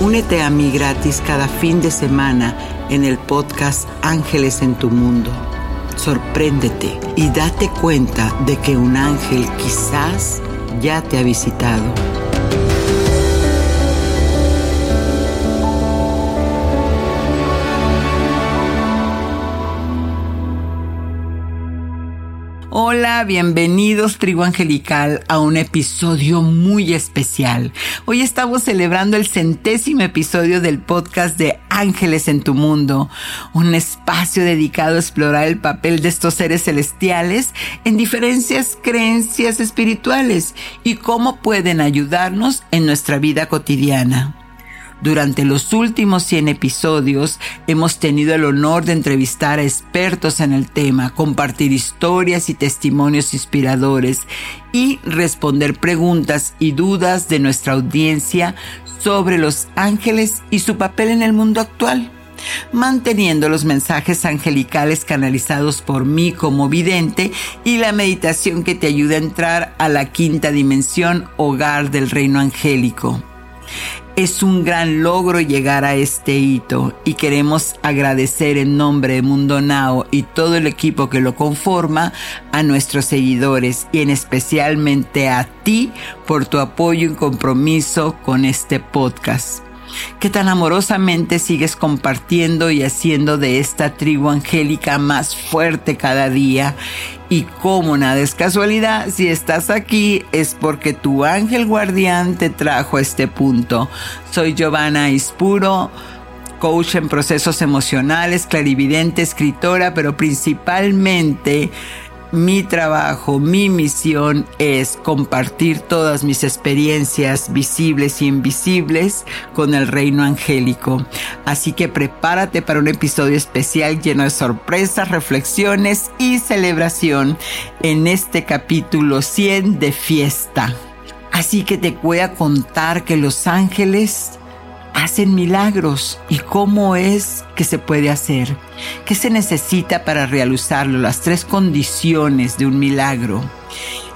Únete a mí gratis cada fin de semana en el podcast Ángeles en tu Mundo. Sorpréndete y date cuenta de que un ángel quizás ya te ha visitado. Hola, bienvenidos Trigo Angelical a un episodio muy especial. Hoy estamos celebrando el centésimo episodio del podcast de Ángeles en tu Mundo, un espacio dedicado a explorar el papel de estos seres celestiales en diferentes creencias espirituales y cómo pueden ayudarnos en nuestra vida cotidiana. Durante los últimos 100 episodios hemos tenido el honor de entrevistar a expertos en el tema, compartir historias y testimonios inspiradores y responder preguntas y dudas de nuestra audiencia sobre los ángeles y su papel en el mundo actual manteniendo los mensajes angelicales canalizados por mí como vidente y la meditación que te ayuda a entrar a la quinta dimensión, hogar del reino angélico. Es un gran logro llegar a este hito y queremos agradecer en nombre de Mundo Now y todo el equipo que lo conforma a nuestros seguidores y en especialmente a ti por tu apoyo y compromiso con este podcast. Que tan amorosamente sigues compartiendo y haciendo de esta tribu angélica más fuerte cada día y como nada es casualidad, si estás aquí es porque tu ángel guardián te trajo a este punto. Soy Giovanna Ispuro, coach en procesos emocionales, clarividente, escritora, pero principalmente mi trabajo, mi misión es compartir todas mis experiencias visibles y invisibles con el reino angélico. Así que prepárate para un episodio especial lleno de sorpresas, reflexiones y celebración en este capítulo 100 de fiesta. Así que te voy a contar que los ángeles hacen milagros y cómo es que se puede hacer. ¿Qué se necesita para realizarlo? Las tres condiciones de un milagro.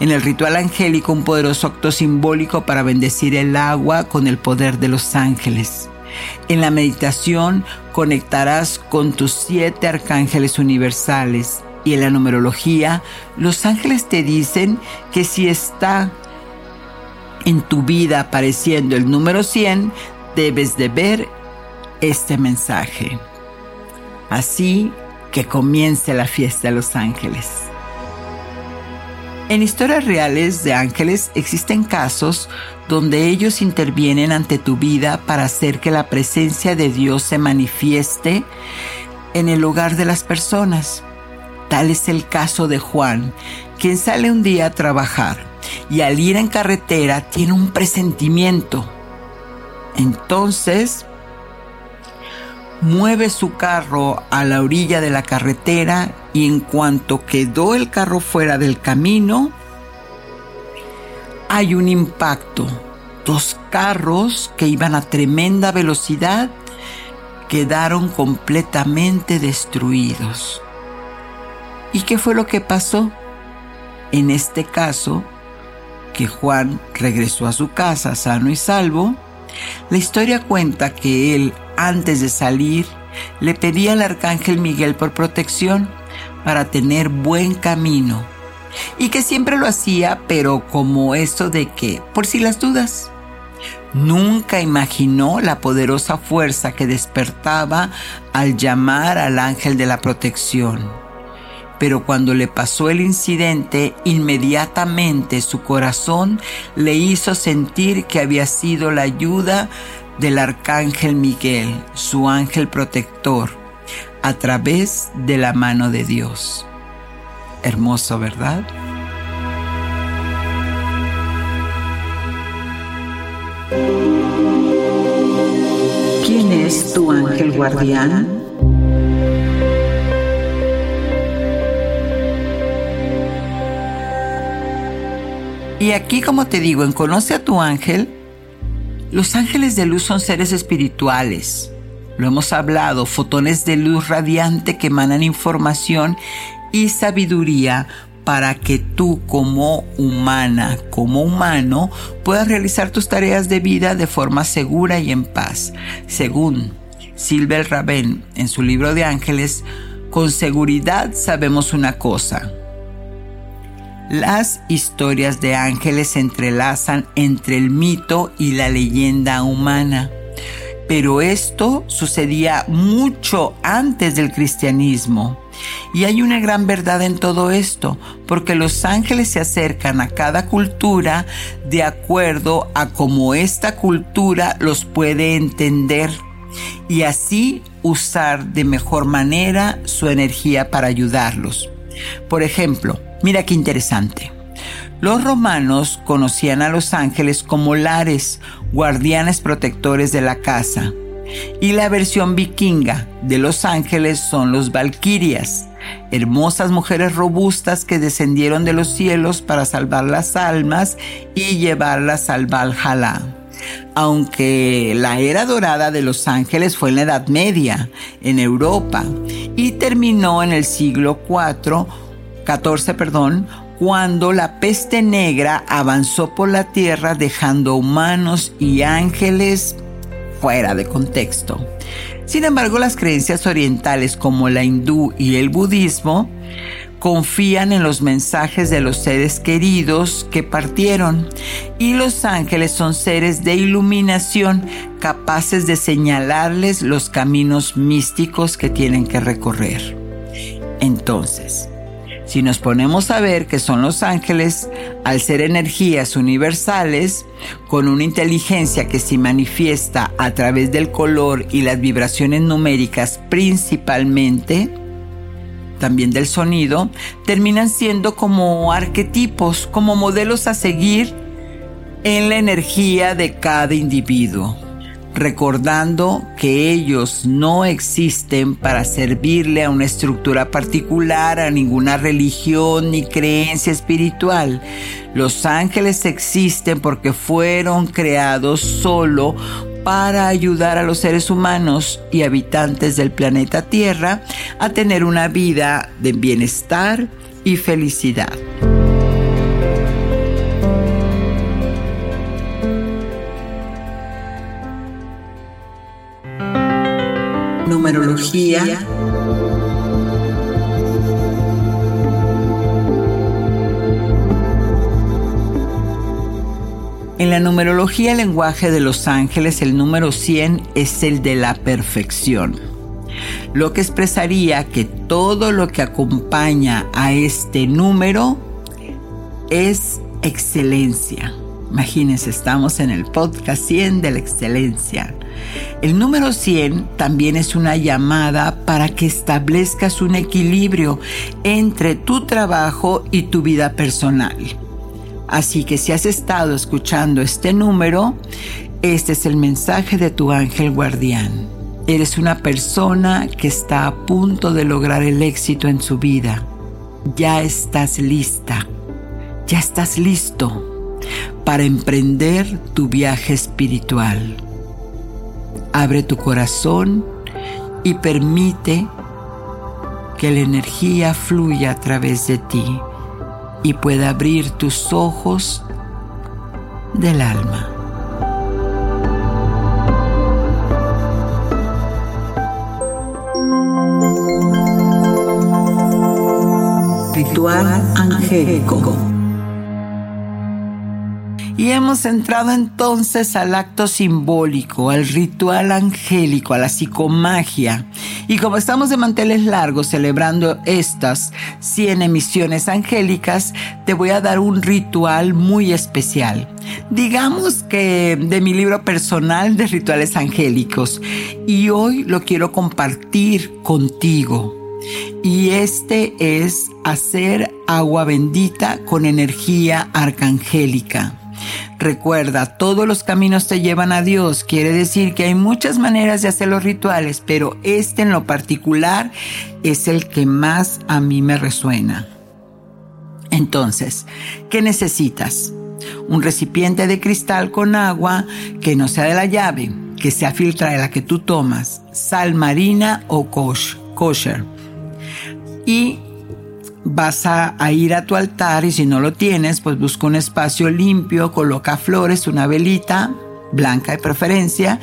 En el ritual angélico, un poderoso acto simbólico para bendecir el agua con el poder de los ángeles. En la meditación conectarás con tus siete arcángeles universales. Y en la numerología, los ángeles te dicen que si está en tu vida apareciendo el número 100, debes de ver este mensaje. Así que comience la fiesta de los ángeles. En historias reales de ángeles existen casos donde ellos intervienen ante tu vida para hacer que la presencia de Dios se manifieste en el hogar de las personas. Tal es el caso de Juan, quien sale un día a trabajar y al ir en carretera tiene un presentimiento entonces, mueve su carro a la orilla de la carretera y en cuanto quedó el carro fuera del camino, hay un impacto. Dos carros que iban a tremenda velocidad quedaron completamente destruidos. ¿Y qué fue lo que pasó? En este caso, que Juan regresó a su casa sano y salvo, la historia cuenta que él, antes de salir, le pedía al arcángel Miguel por protección para tener buen camino. Y que siempre lo hacía, pero como esto de que, por si las dudas, nunca imaginó la poderosa fuerza que despertaba al llamar al ángel de la protección pero cuando le pasó el incidente, inmediatamente su corazón le hizo sentir que había sido la ayuda del arcángel Miguel, su ángel protector, a través de la mano de Dios. Hermoso, ¿verdad? ¿Quién es tu ángel guardián? Y aquí, como te digo, en Conoce a tu ángel, los ángeles de luz son seres espirituales. Lo hemos hablado, fotones de luz radiante que emanan información y sabiduría para que tú como humana, como humano, puedas realizar tus tareas de vida de forma segura y en paz. Según Silver Raven en su libro de ángeles, con seguridad sabemos una cosa, las historias de ángeles se entrelazan entre el mito y la leyenda humana. Pero esto sucedía mucho antes del cristianismo. Y hay una gran verdad en todo esto, porque los ángeles se acercan a cada cultura de acuerdo a cómo esta cultura los puede entender y así usar de mejor manera su energía para ayudarlos. Por ejemplo, Mira qué interesante. Los romanos conocían a los ángeles como lares, guardianes protectores de la casa. Y la versión vikinga de los ángeles son los valquirias, hermosas mujeres robustas que descendieron de los cielos para salvar las almas y llevarlas al Valhalla. Aunque la era dorada de los ángeles fue en la Edad Media, en Europa, y terminó en el siglo IV 14, perdón, cuando la peste negra avanzó por la tierra dejando humanos y ángeles fuera de contexto. Sin embargo, las creencias orientales como la hindú y el budismo confían en los mensajes de los seres queridos que partieron y los ángeles son seres de iluminación capaces de señalarles los caminos místicos que tienen que recorrer. Entonces, si nos ponemos a ver que son los ángeles, al ser energías universales, con una inteligencia que se manifiesta a través del color y las vibraciones numéricas principalmente, también del sonido, terminan siendo como arquetipos, como modelos a seguir en la energía de cada individuo recordando que ellos no existen para servirle a una estructura particular, a ninguna religión ni creencia espiritual. Los ángeles existen porque fueron creados solo para ayudar a los seres humanos y habitantes del planeta Tierra a tener una vida de bienestar y felicidad. En la numerología el lenguaje de los ángeles, el número 100 es el de la perfección, lo que expresaría que todo lo que acompaña a este número es excelencia. Imagínense, estamos en el podcast 100 de la excelencia. El número 100 también es una llamada para que establezcas un equilibrio entre tu trabajo y tu vida personal. Así que si has estado escuchando este número, este es el mensaje de tu ángel guardián. Eres una persona que está a punto de lograr el éxito en su vida. Ya estás lista. Ya estás listo para emprender tu viaje espiritual. Abre tu corazón y permite que la energía fluya a través de ti y pueda abrir tus ojos del alma. Ritual angélico. Y hemos entrado entonces al acto simbólico, al ritual angélico, a la psicomagia. Y como estamos de manteles largos celebrando estas 100 emisiones angélicas, te voy a dar un ritual muy especial. Digamos que de mi libro personal de rituales angélicos. Y hoy lo quiero compartir contigo. Y este es hacer agua bendita con energía arcangélica. Recuerda, todos los caminos te llevan a Dios. Quiere decir que hay muchas maneras de hacer los rituales, pero este en lo particular es el que más a mí me resuena. Entonces, ¿qué necesitas? Un recipiente de cristal con agua que no sea de la llave, que sea filtra de la que tú tomas, sal marina o kosher. Y vas a, ir a tu altar y si no lo tienes, pues busca un espacio limpio, coloca flores, una velita, blanca de preferencia,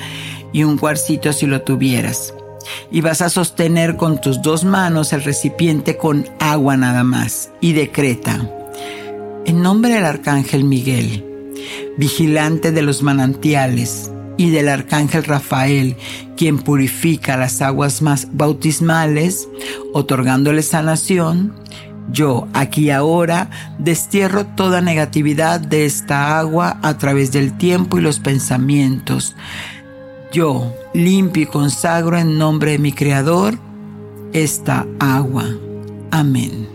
y un cuarcito si lo tuvieras. Y vas a sostener con tus dos manos el recipiente con agua nada más y decreta. En nombre del Arcángel Miguel, vigilante de los manantiales, y del Arcángel Rafael, quien purifica las aguas más bautismales, otorgándole sanación, yo, aquí ahora, destierro toda negatividad de esta agua a través del tiempo y los pensamientos. Yo limpio y consagro en nombre de mi Creador esta agua. Amén.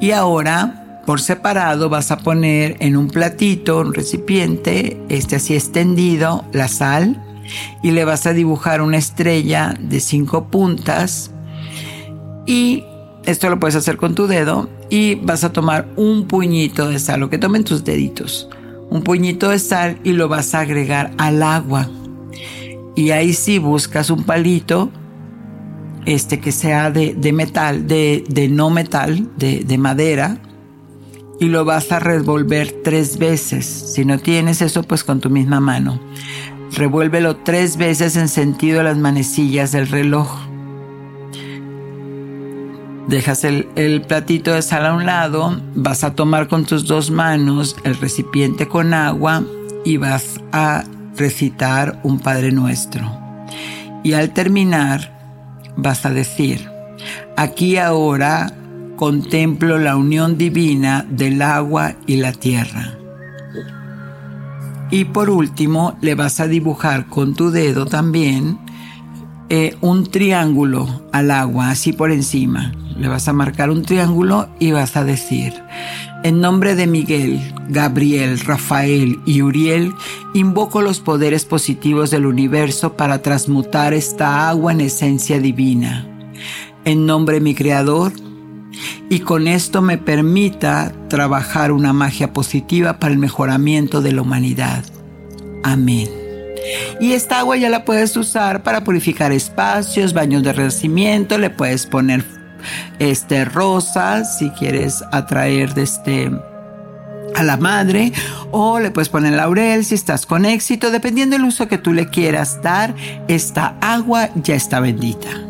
Y ahora, por separado, vas a poner en un platito, un recipiente, este así extendido, la sal, y le vas a dibujar una estrella de cinco puntas y esto lo puedes hacer con tu dedo y vas a tomar un puñito de sal, lo que tomen tus deditos, un puñito de sal y lo vas a agregar al agua. Y ahí sí buscas un palito, este que sea de, metal, de, no metal, de, de madera, y lo vas a revolver tres veces. Si no tienes eso, pues con tu misma mano. Revuélvelo tres veces en sentido de las manecillas del reloj Dejas el, platito de sal a un lado, vas a tomar con tus dos manos el recipiente con agua y vas a recitar un Padre Nuestro. Y al terminar, vas a decir, aquí ahora contemplo la unión divina del agua y la tierra. Y por último, le vas a dibujar con tu dedo también eh, un triángulo al agua, así por encima. Le vas a marcar un triángulo y vas a decir, en nombre de Miguel, Gabriel, Rafael y Uriel, invoco los poderes positivos del universo para transmutar esta agua en esencia divina. En nombre de mi Creador, y con esto me permita trabajar una magia positiva para el mejoramiento de la humanidad. Amén. Y esta agua ya la puedes usar para purificar espacios, baños de renacimiento, le puedes poner este, rosa, si quieres atraer este a la madre o le puedes poner laurel si estás con éxito, dependiendo del uso que tú le quieras dar, esta agua ya está bendita.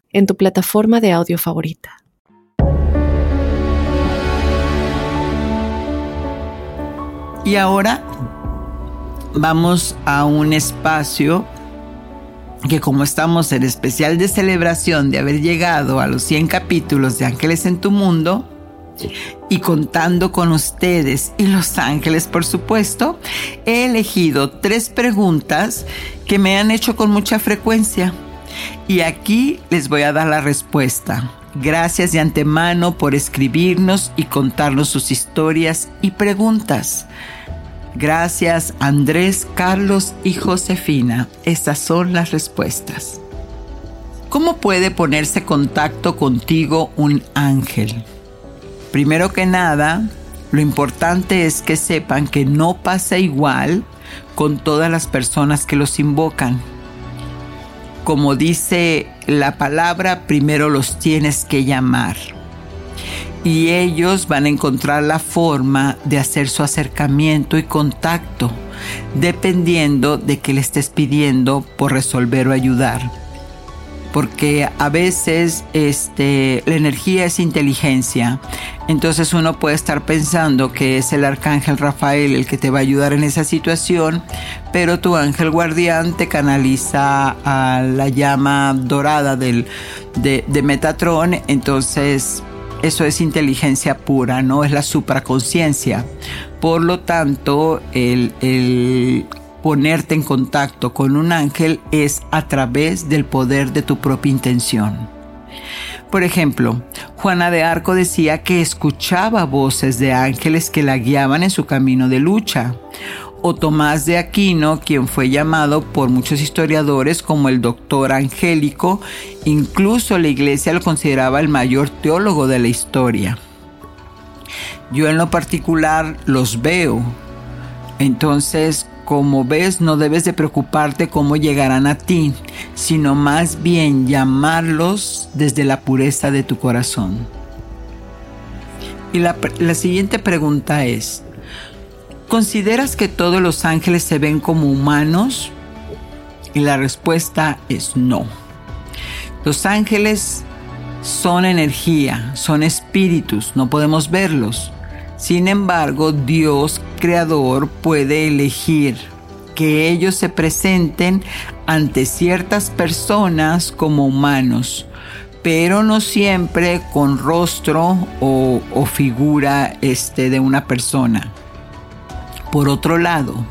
en tu plataforma de audio favorita. Y ahora vamos a un espacio que como estamos en especial de celebración de haber llegado a los 100 capítulos de Ángeles en tu Mundo, y contando con ustedes y los ángeles, por supuesto, he elegido tres preguntas que me han hecho con mucha frecuencia. Y aquí les voy a dar la respuesta. Gracias de antemano por escribirnos y contarnos sus historias y preguntas. Gracias Andrés, Carlos y Josefina. Estas son las respuestas. ¿Cómo puede ponerse contacto contigo un ángel? Primero que nada, lo importante es que sepan que no pasa igual con todas las personas que los invocan. Como dice la palabra, primero los tienes que llamar y ellos van a encontrar la forma de hacer su acercamiento y contacto, dependiendo de qué le estés pidiendo por resolver o ayudar. Porque a veces este, la energía es inteligencia. Entonces uno puede estar pensando que es el arcángel Rafael el que te va a ayudar en esa situación, pero tu ángel guardián te canaliza a la llama dorada del, de, Metatron. Entonces eso es inteligencia pura, no es la supraconciencia. Por lo tanto, el, ponerte en contacto con un ángel es a través del poder de tu propia intención. Por ejemplo, Juana de Arco decía que escuchaba voces de ángeles que la guiaban en su camino de lucha o Tomás de Aquino, quien fue llamado por muchos historiadores como el doctor angélico, incluso la iglesia lo consideraba el mayor teólogo de la historia. Yo en lo particular los veo. Entonces, como ves, no debes de preocuparte cómo llegarán a ti, sino más bien llamarlos desde la pureza de tu corazón. Y la, la siguiente pregunta es, ¿Consideras que todos los ángeles se ven como humanos? Y la respuesta es no. Los ángeles son energía, son espíritus, no podemos verlos. Sin embargo, Dios creador puede elegir que ellos se presenten ante ciertas personas como humanos, pero no siempre con rostro o, figura este, de una persona. Por otro lado,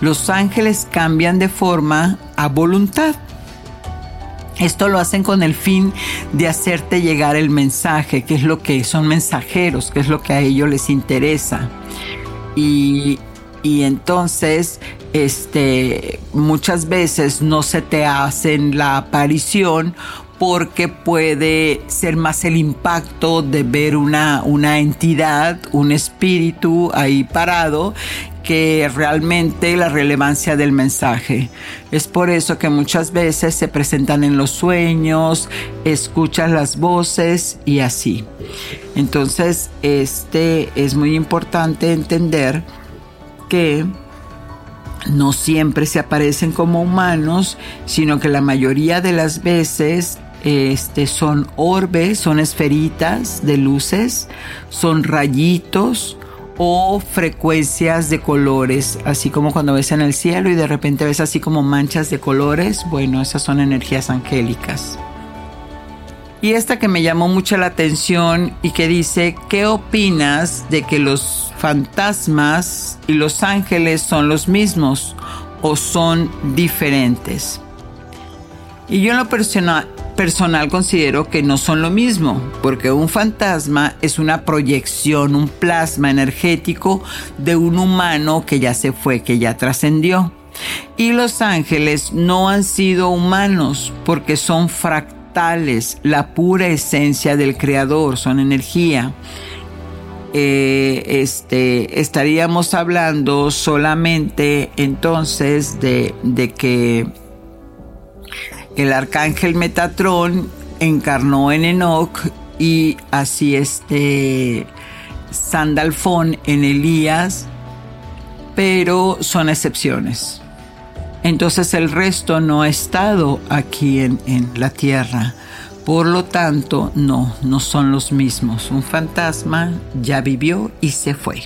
los ángeles cambian de forma a voluntad. Esto lo hacen con el fin de hacerte llegar el mensaje, que es lo que son mensajeros, que es lo que a ellos les interesa. Y, entonces, este, muchas veces no se te hacen la aparición porque puede ser más el impacto de ver una, una entidad, un espíritu ahí parado que realmente la relevancia del mensaje. Es por eso que muchas veces se presentan en los sueños, escuchas las voces y así. Entonces, este es muy importante entender que no siempre se aparecen como humanos, sino que la mayoría de las veces este, son orbes, son esferitas de luces, son rayitos o frecuencias de colores, así como cuando ves en el cielo y de repente ves así como manchas de colores, bueno, esas son energías angélicas. Y esta que me llamó mucho la atención y que dice, ¿qué opinas de que los fantasmas y los ángeles son los mismos o son diferentes? Y yo en lo personal, personal considero que no son lo mismo, porque un fantasma es una proyección, un plasma energético de un humano que ya se fue, que ya trascendió. Y los ángeles no han sido humanos porque son fractales, la pura esencia del creador, son energía. Eh, este, estaríamos hablando solamente entonces de, de que el arcángel Metatrón encarnó en Enoch y así este Sandalfón en Elías, pero son excepciones. Entonces el resto no ha estado aquí en, en la tierra. Por lo tanto, no, no son los mismos. Un fantasma ya vivió y se fue.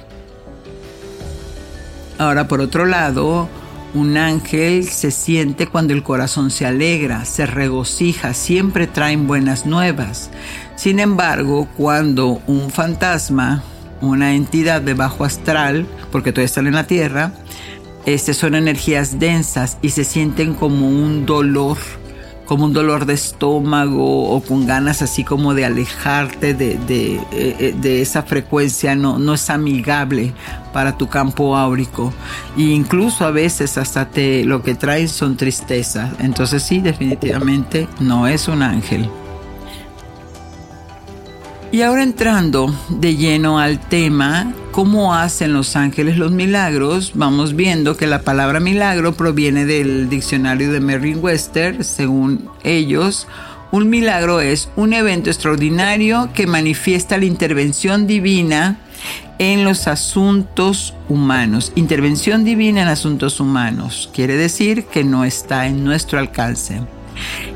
Ahora, por otro lado, Un ángel se siente cuando el corazón se alegra, se regocija, siempre traen buenas nuevas. Sin embargo, cuando un fantasma, una entidad de bajo astral, porque todavía están en la Tierra, este, son energías densas y se sienten como un dolor, como un dolor de estómago o con ganas así como de alejarte de, de, eh, de esa frecuencia, no, no es amigable para tu campo áurico. E incluso a veces hasta te, lo que traen son tristezas. Entonces sí, definitivamente no es un ángel. Y ahora entrando de lleno al tema, ¿cómo hacen los ángeles los milagros? Vamos viendo que la palabra milagro proviene del diccionario de Merriam-Webster, según ellos. Un milagro es un evento extraordinario que manifiesta la intervención divina en los asuntos humanos. Intervención divina en asuntos humanos. Quiere decir que no está en nuestro alcance.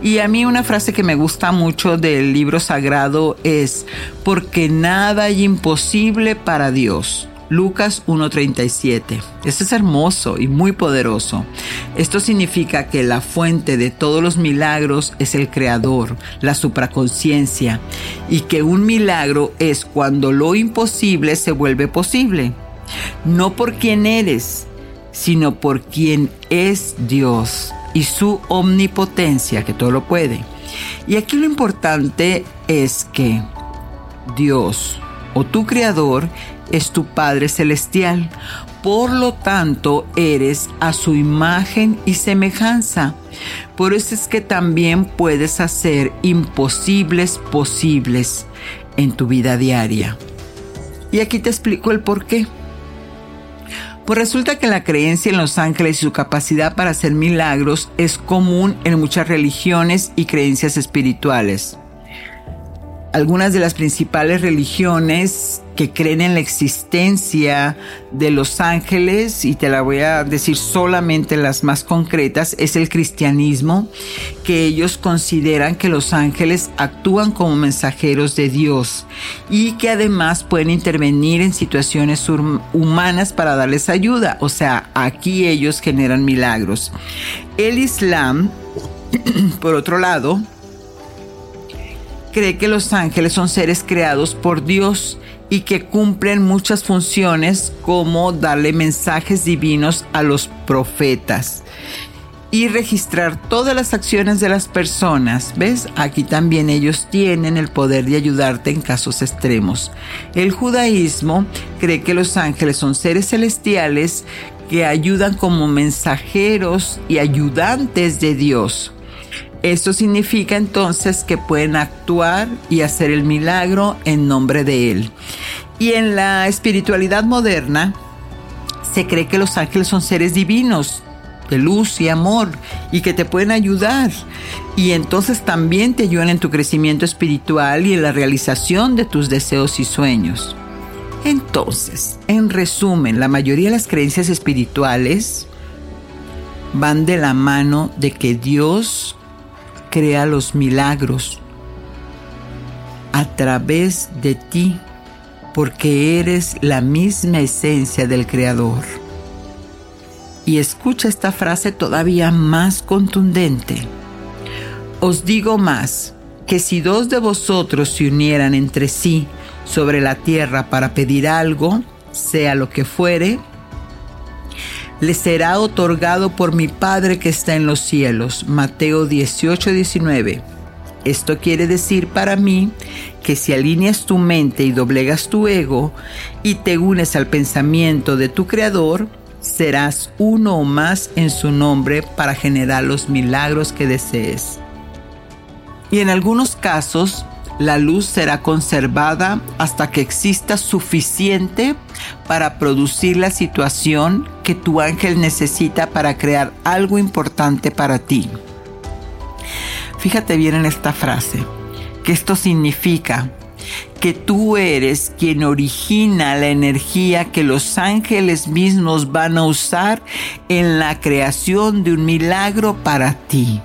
Y a mí una frase que me gusta mucho del libro sagrado es, porque nada hay imposible para Dios. Lucas 1.37. Esto es hermoso y muy poderoso. Esto significa que la fuente de todos los milagros es el Creador, la supraconciencia, y que un milagro es cuando lo imposible se vuelve posible. No por quien eres, sino por quien es Dios y su omnipotencia, que todo lo puede. Y aquí lo importante es que Dios o tu Creador es tu Padre Celestial. Por lo tanto, eres a su imagen y semejanza. Por eso es que también puedes hacer imposibles posibles en tu vida diaria. Y aquí te explico el por qué. Pues resulta que la creencia en los ángeles y su capacidad para hacer milagros es común en muchas religiones y creencias espirituales algunas de las principales religiones que creen en la existencia de los ángeles, y te la voy a decir solamente las más concretas, es el cristianismo, que ellos consideran que los ángeles actúan como mensajeros de Dios y que además pueden intervenir en situaciones humanas para darles ayuda. O sea, aquí ellos generan milagros. El Islam, por otro lado, cree que los ángeles son seres creados por Dios y que cumplen muchas funciones como darle mensajes divinos a los profetas y registrar todas las acciones de las personas. ¿Ves? Aquí también ellos tienen el poder de ayudarte en casos extremos. El judaísmo cree que los ángeles son seres celestiales que ayudan como mensajeros y ayudantes de Dios. Esto significa entonces que pueden actuar y hacer el milagro en nombre de Él. Y en la espiritualidad moderna se cree que los ángeles son seres divinos, de luz y amor, y que te pueden ayudar. Y entonces también te ayudan en tu crecimiento espiritual y en la realización de tus deseos y sueños. Entonces, en resumen, la mayoría de las creencias espirituales van de la mano de que Dios crea los milagros a través de ti, porque eres la misma esencia del Creador. Y escucha esta frase todavía más contundente. Os digo más, que si dos de vosotros se unieran entre sí sobre la tierra para pedir algo, sea lo que fuere, le será otorgado por mi Padre que está en los cielos. Mateo 18, 19. Esto quiere decir para mí que si alineas tu mente y doblegas tu ego y te unes al pensamiento de tu Creador, serás uno o más en su nombre para generar los milagros que desees. Y en algunos casos, la luz será conservada hasta que exista suficiente para producir la situación que tu ángel necesita para crear algo importante para ti. Fíjate bien en esta frase, que esto significa que tú eres quien origina la energía que los ángeles mismos van a usar en la creación de un milagro para ti.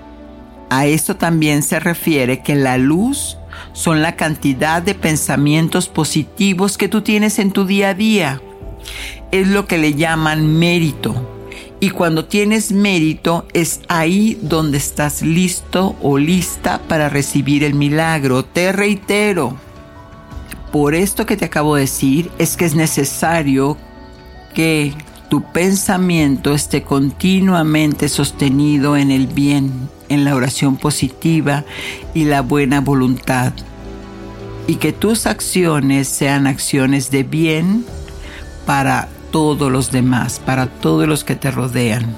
A esto también se refiere que la luz son la cantidad de pensamientos positivos que tú tienes en tu día a día. Es lo que le llaman mérito. Y cuando tienes mérito es ahí donde estás listo o lista para recibir el milagro. Te reitero, por esto que te acabo de decir es que es necesario que tu pensamiento esté continuamente sostenido en el bien, en la oración positiva y la buena voluntad. Y que tus acciones sean acciones de bien para todos los demás, para todos los que te rodean.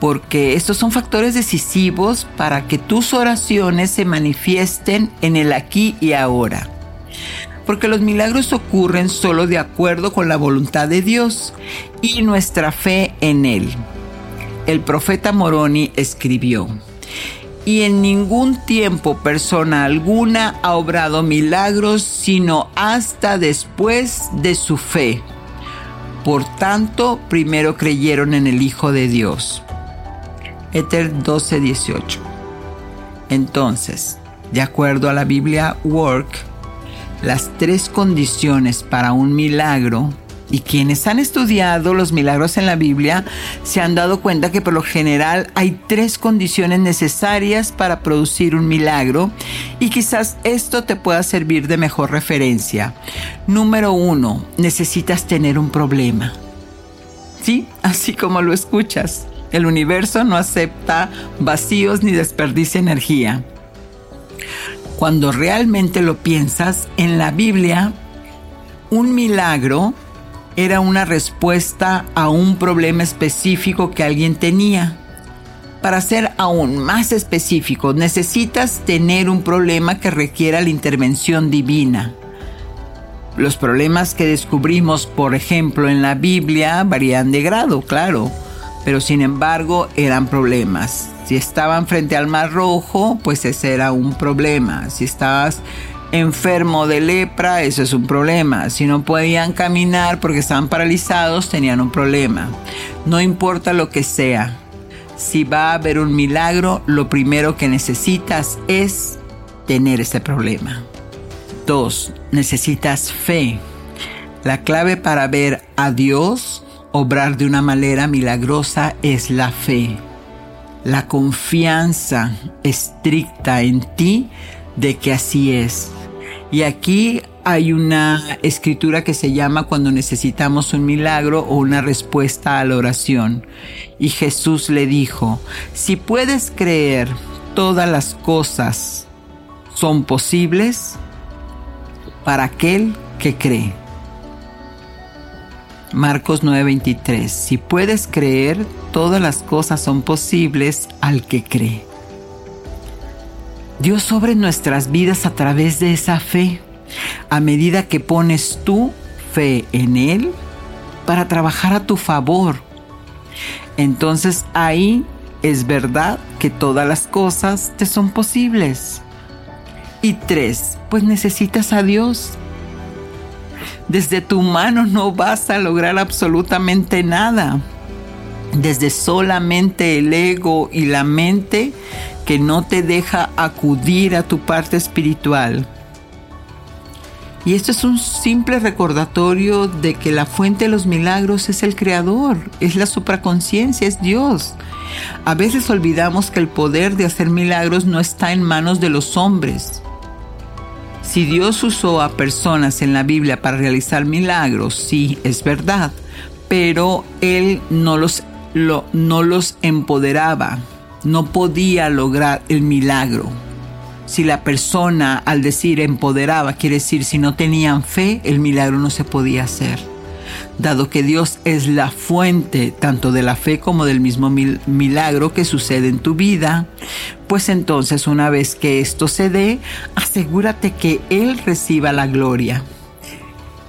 Porque estos son factores decisivos para que tus oraciones se manifiesten en el aquí y ahora. Porque los milagros ocurren solo de acuerdo con la voluntad de Dios y nuestra fe en Él. El profeta Moroni escribió, y en ningún tiempo persona alguna ha obrado milagros sino hasta después de su fe. Por tanto, primero creyeron en el Hijo de Dios. Éter 12:18. Entonces, de acuerdo a la Biblia Work, las tres condiciones para un milagro y quienes han estudiado los milagros en la Biblia se han dado cuenta que por lo general hay tres condiciones necesarias para producir un milagro y quizás esto te pueda servir de mejor referencia. Número uno, necesitas tener un problema. Sí, así como lo escuchas. El universo no acepta vacíos ni desperdicia energía. Cuando realmente lo piensas, en la Biblia, un milagro era una respuesta a un problema específico que alguien tenía. Para ser aún más específico, necesitas tener un problema que requiera la intervención divina. Los problemas que descubrimos, por ejemplo, en la Biblia varían de grado, claro, pero sin embargo eran problemas. Si estaban frente al Mar Rojo, pues ese era un problema. Si estabas enfermo de lepra, eso es un problema. Si no podían caminar porque estaban paralizados, tenían un problema. No importa lo que sea. Si va a haber un milagro, lo primero que necesitas es tener ese problema. Dos, necesitas fe. La clave para ver a Dios obrar de una manera milagrosa es la fe. La confianza estricta en ti de que así es. Y aquí hay una escritura que se llama cuando necesitamos un milagro o una respuesta a la oración. Y Jesús le dijo, si puedes creer, todas las cosas son posibles para aquel que cree. Marcos 9:23, si puedes creer, todas las cosas son posibles al que cree. Dios sobre nuestras vidas a través de esa fe, a medida que pones tu fe en Él para trabajar a tu favor. Entonces ahí es verdad que todas las cosas te son posibles. Y tres, pues necesitas a Dios. Desde tu mano no vas a lograr absolutamente nada. Desde solamente el ego y la mente que no te deja acudir a tu parte espiritual. Y esto es un simple recordatorio de que la fuente de los milagros es el Creador, es la supraconciencia, es Dios. A veces olvidamos que el poder de hacer milagros no está en manos de los hombres. Si Dios usó a personas en la Biblia para realizar milagros, sí, es verdad, pero Él no los, no los empoderaba, no podía lograr el milagro. Si la persona al decir empoderaba, quiere decir si no tenían fe, el milagro no se podía hacer. Dado que Dios es la fuente tanto de la fe como del mismo milagro que sucede en tu vida, pues entonces una vez que esto se dé, asegúrate que Él reciba la gloria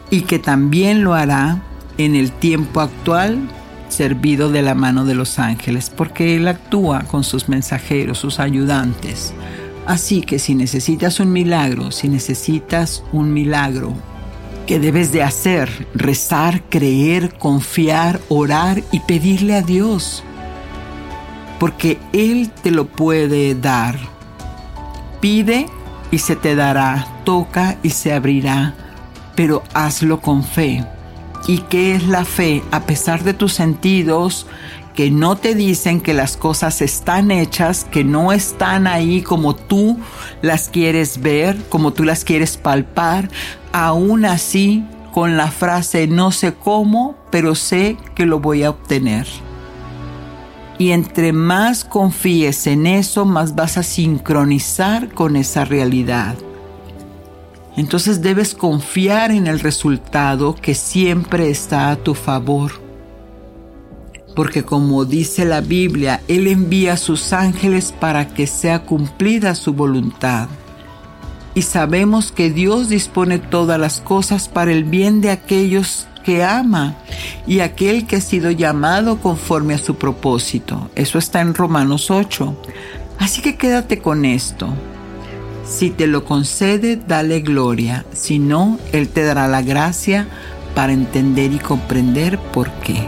y que también lo hará en el tiempo actual servido de la mano de los ángeles, porque Él actúa con sus mensajeros, sus ayudantes. Así que si necesitas un milagro, si necesitas un milagro, ¿qué debes de hacer? Rezar, creer, confiar, orar y pedirle a Dios. Porque Él te lo puede dar. Pide y se te dará, toca y se abrirá, pero hazlo con fe ¿Y qué es la fe? A pesar de tus sentidos que no te dicen que las cosas están hechas, que no están ahí como tú las quieres ver, como tú las quieres palpar, aún así con la frase no sé cómo, pero sé que lo voy a obtener. Y entre más confíes en eso, más vas a sincronizar con esa realidad. Entonces debes confiar en el resultado que siempre está a tu favor. Porque como dice la Biblia, Él envía a sus ángeles para que sea cumplida su voluntad. Y sabemos que Dios dispone todas las cosas para el bien de aquellos que ama y aquel que ha sido llamado conforme a su propósito. Eso está en Romanos 8. Así que quédate con esto. Si te lo concede, dale gloria. Si no, Él te dará la gracia para entender y comprender por qué.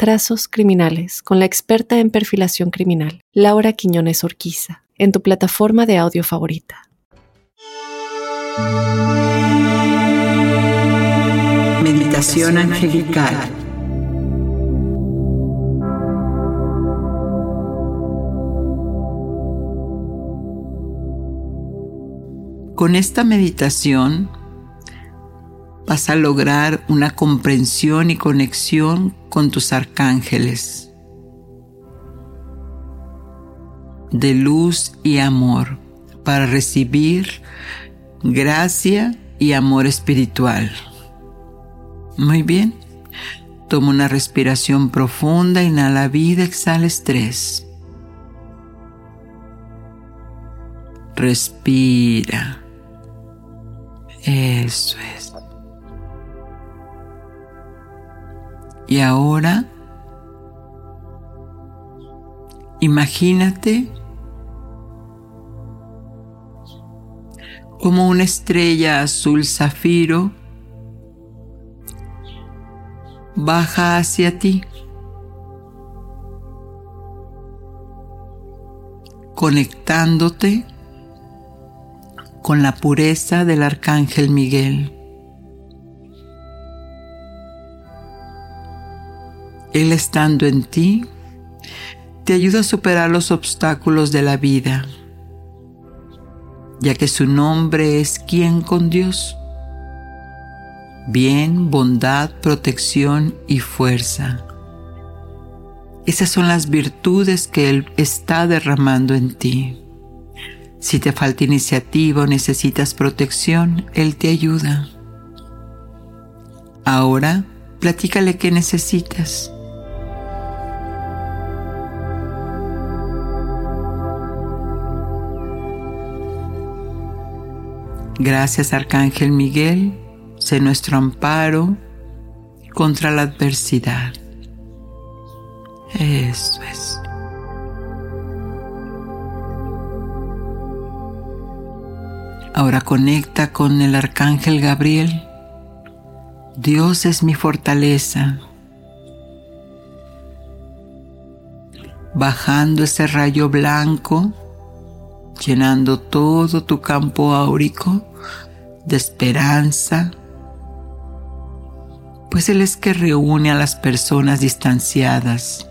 Trazos Criminales con la experta en perfilación criminal, Laura Quiñones Orquiza en tu plataforma de audio favorita. Meditación angelical. Con esta meditación vas a lograr una comprensión y conexión con tus arcángeles de luz y amor para recibir gracia y amor espiritual. Muy bien. Toma una respiración profunda, inhala vida, exhala estrés. Respira. Eso es. Y ahora, imagínate como una estrella azul zafiro baja hacia ti, conectándote con la pureza del Arcángel Miguel. Él estando en ti, te ayuda a superar los obstáculos de la vida ya que su nombre es quien con Dios. Bien, bondad, protección y fuerza. Esas son las virtudes que Él está derramando en ti. Si te falta iniciativa o necesitas protección, Él te ayuda. Ahora, platícale qué necesitas. Gracias Arcángel Miguel, sé nuestro amparo contra la adversidad. Eso es. Ahora conecta con el Arcángel Gabriel. Dios es mi fortaleza. Bajando ese rayo blanco llenando todo tu campo áurico de esperanza, pues Él es que reúne a las personas distanciadas.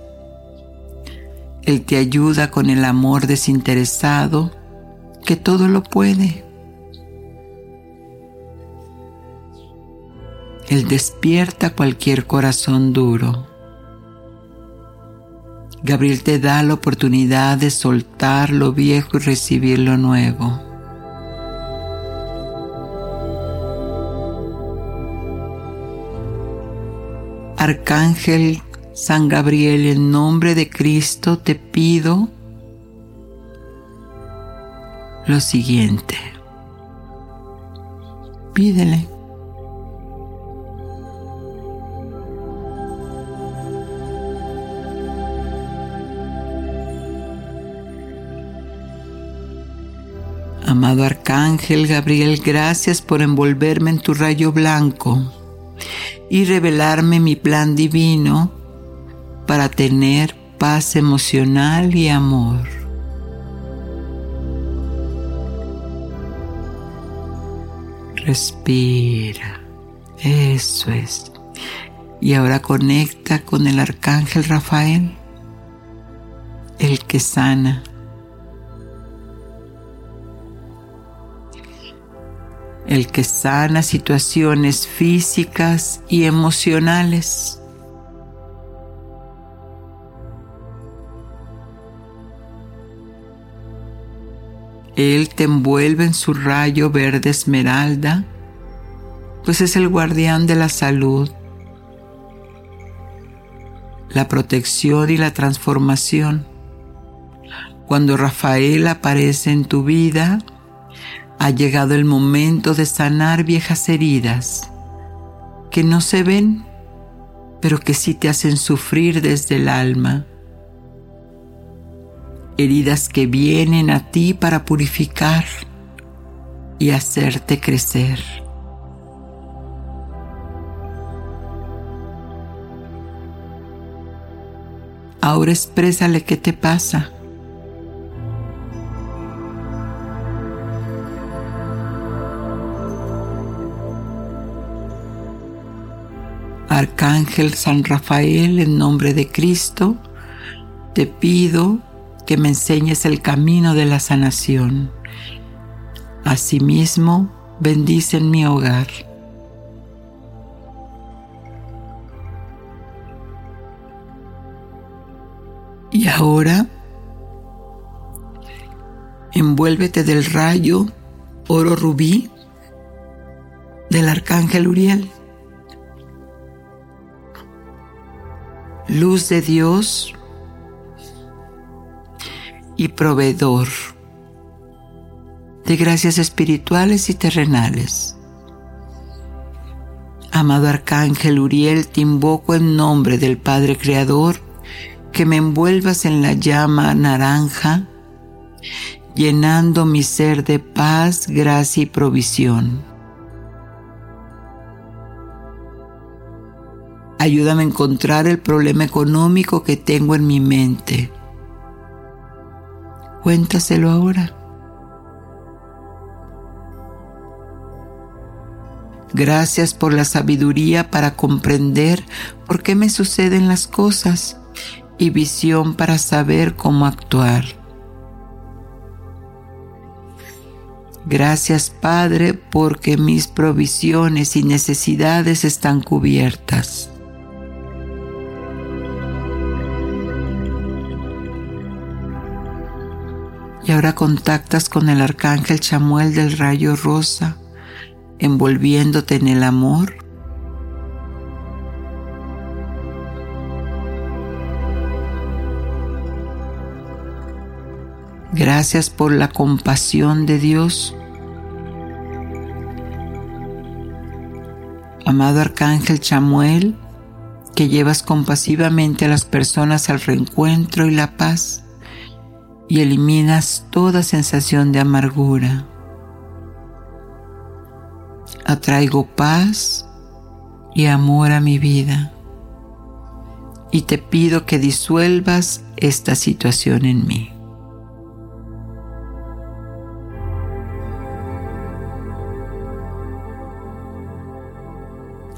Él te ayuda con el amor desinteresado que todo lo puede. Él despierta cualquier corazón duro. Gabriel te da la oportunidad de soltar lo viejo y recibir lo nuevo. Arcángel San Gabriel, en nombre de Cristo te pido lo siguiente. Pídele. Amado Arcángel Gabriel, gracias por envolverme en tu rayo blanco y revelarme mi plan divino para tener paz emocional y amor. Respira. Eso es. Y ahora conecta con el arcángel Rafael, el que sana el que sana situaciones físicas y emocionales. Él te envuelve en su rayo verde esmeralda, pues es el guardián de la salud, la protección y la transformación. Cuando Rafael aparece en tu vida, ha llegado el momento de sanar viejas heridas que no se ven, pero que sí te hacen sufrir desde el alma. Heridas que vienen a ti para purificar y hacerte crecer. Ahora exprésale qué te pasa Arcángel San Rafael, en nombre de Cristo, te pido que me enseñes el camino de la sanación. Asimismo, bendice en mi hogar. Y ahora, envuélvete del rayo oro rubí del arcángel Uriel. Luz de Dios y proveedor de gracias espirituales y terrenales. Amado Arcángel Uriel, te invoco en nombre del Padre Creador que me envuelvas en la llama naranja, llenando mi ser de paz, gracia y provisión. Ayúdame a encontrar el problema económico que tengo en mi mente. Cuéntaselo ahora. Gracias por la sabiduría para comprender por qué me suceden las cosas y visión para saber cómo actuar. Gracias Padre porque mis provisiones y necesidades están cubiertas. Y ahora contactas con el arcángel Chamuel del rayo rosa, envolviéndote en el amor. Gracias por la compasión de Dios. Amado Arcángel Chamuel, que llevas compasivamente a las personas al reencuentro y la paz y eliminas toda sensación de amargura. Atraigo paz y amor a mi vida y te pido que disuelvas esta situación en mí.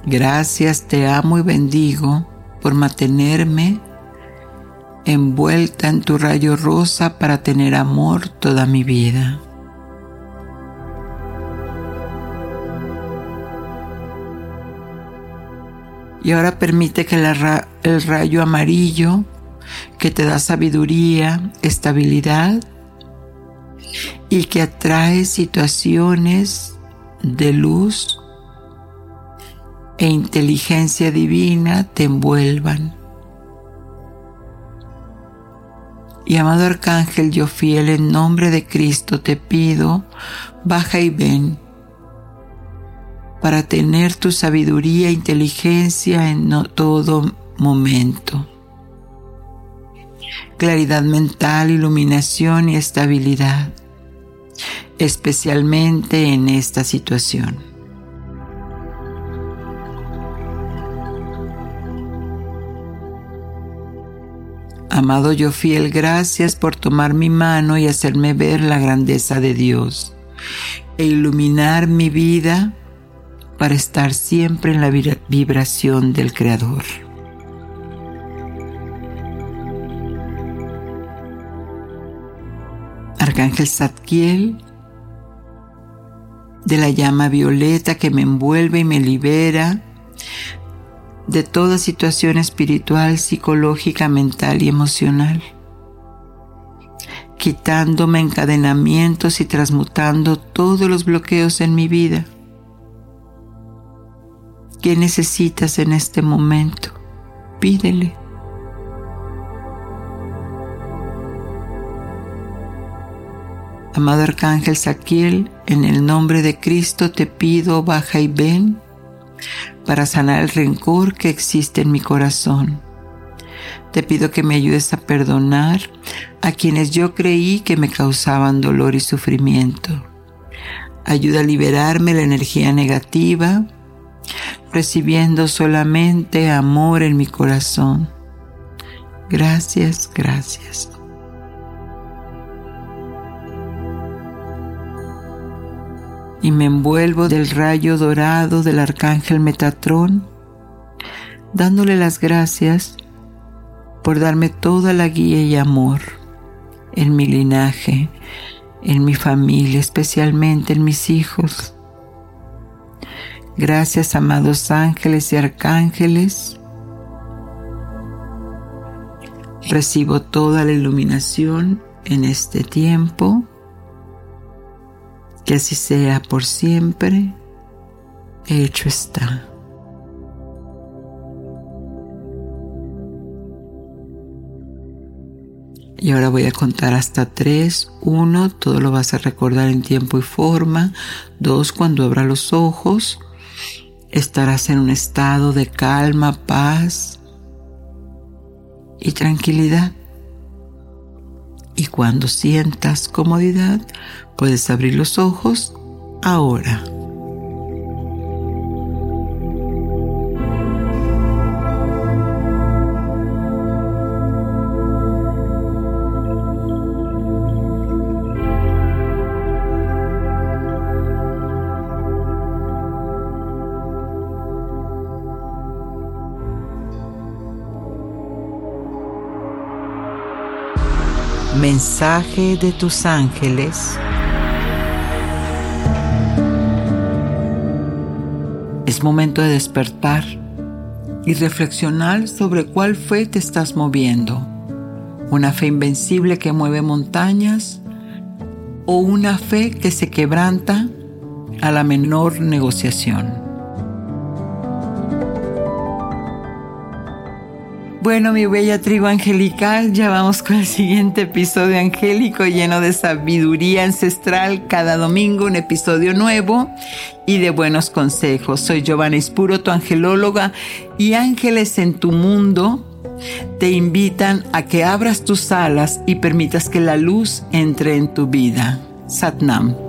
Gracias, te amo y bendigo por mantenerme envuelta en tu rayo rosa para tener amor toda mi vida. Y ahora permite que el rayo amarillo que te da sabiduría, estabilidad y que atrae situaciones de luz e inteligencia divina te envuelvan Y amado Arcángel, yo fiel en nombre de Cristo te pido, baja y ven para tener tu sabiduría e inteligencia en todo momento. Claridad mental, iluminación y estabilidad, especialmente en esta situación. Amado yo fiel, gracias por tomar mi mano y hacerme ver la grandeza de Dios e iluminar mi vida para estar siempre en la vibración del Creador. Arcángel Zadkiel, de la llama violeta que me envuelve y me libera de toda situación espiritual, psicológica, mental y emocional, quitándome encadenamientos y transmutando todos los bloqueos en mi vida. ¿Qué necesitas en este momento? Pídele. Amado Arcángel Saquiel, en el nombre de Cristo te pido, baja y ven para sanar el rencor que existe en mi corazón. Te pido que me ayudes a perdonar a quienes yo creí que me causaban dolor y sufrimiento. Ayuda a liberarme la energía negativa, recibiendo solamente amor en mi corazón. Gracias, gracias. Y me envuelvo del rayo dorado del arcángel Metatrón, dándole las gracias por darme toda la guía y amor en mi linaje, en mi familia, especialmente en mis hijos. Gracias, amados ángeles y arcángeles. Recibo toda la iluminación en este tiempo que así sea por siempre, hecho está. Y ahora voy a contar hasta tres. Uno, todo lo vas a recordar en tiempo y forma. Dos, cuando abra los ojos, estarás en un estado de calma, paz y tranquilidad. Y cuando sientas comodidad, puedes abrir los ojos ahora. Mensaje de tus ángeles. Es momento de despertar y reflexionar sobre cuál fe te estás moviendo. Una fe invencible que mueve montañas o una fe que se quebranta a la menor negociación. Bueno, mi bella tribu angelical, ya vamos con el siguiente episodio angélico lleno de sabiduría ancestral. Cada domingo un episodio nuevo y de buenos consejos. Soy Giovanna Espuro, tu angelóloga, y ángeles en tu mundo te invitan a que abras tus alas y permitas que la luz entre en tu vida. Satnam.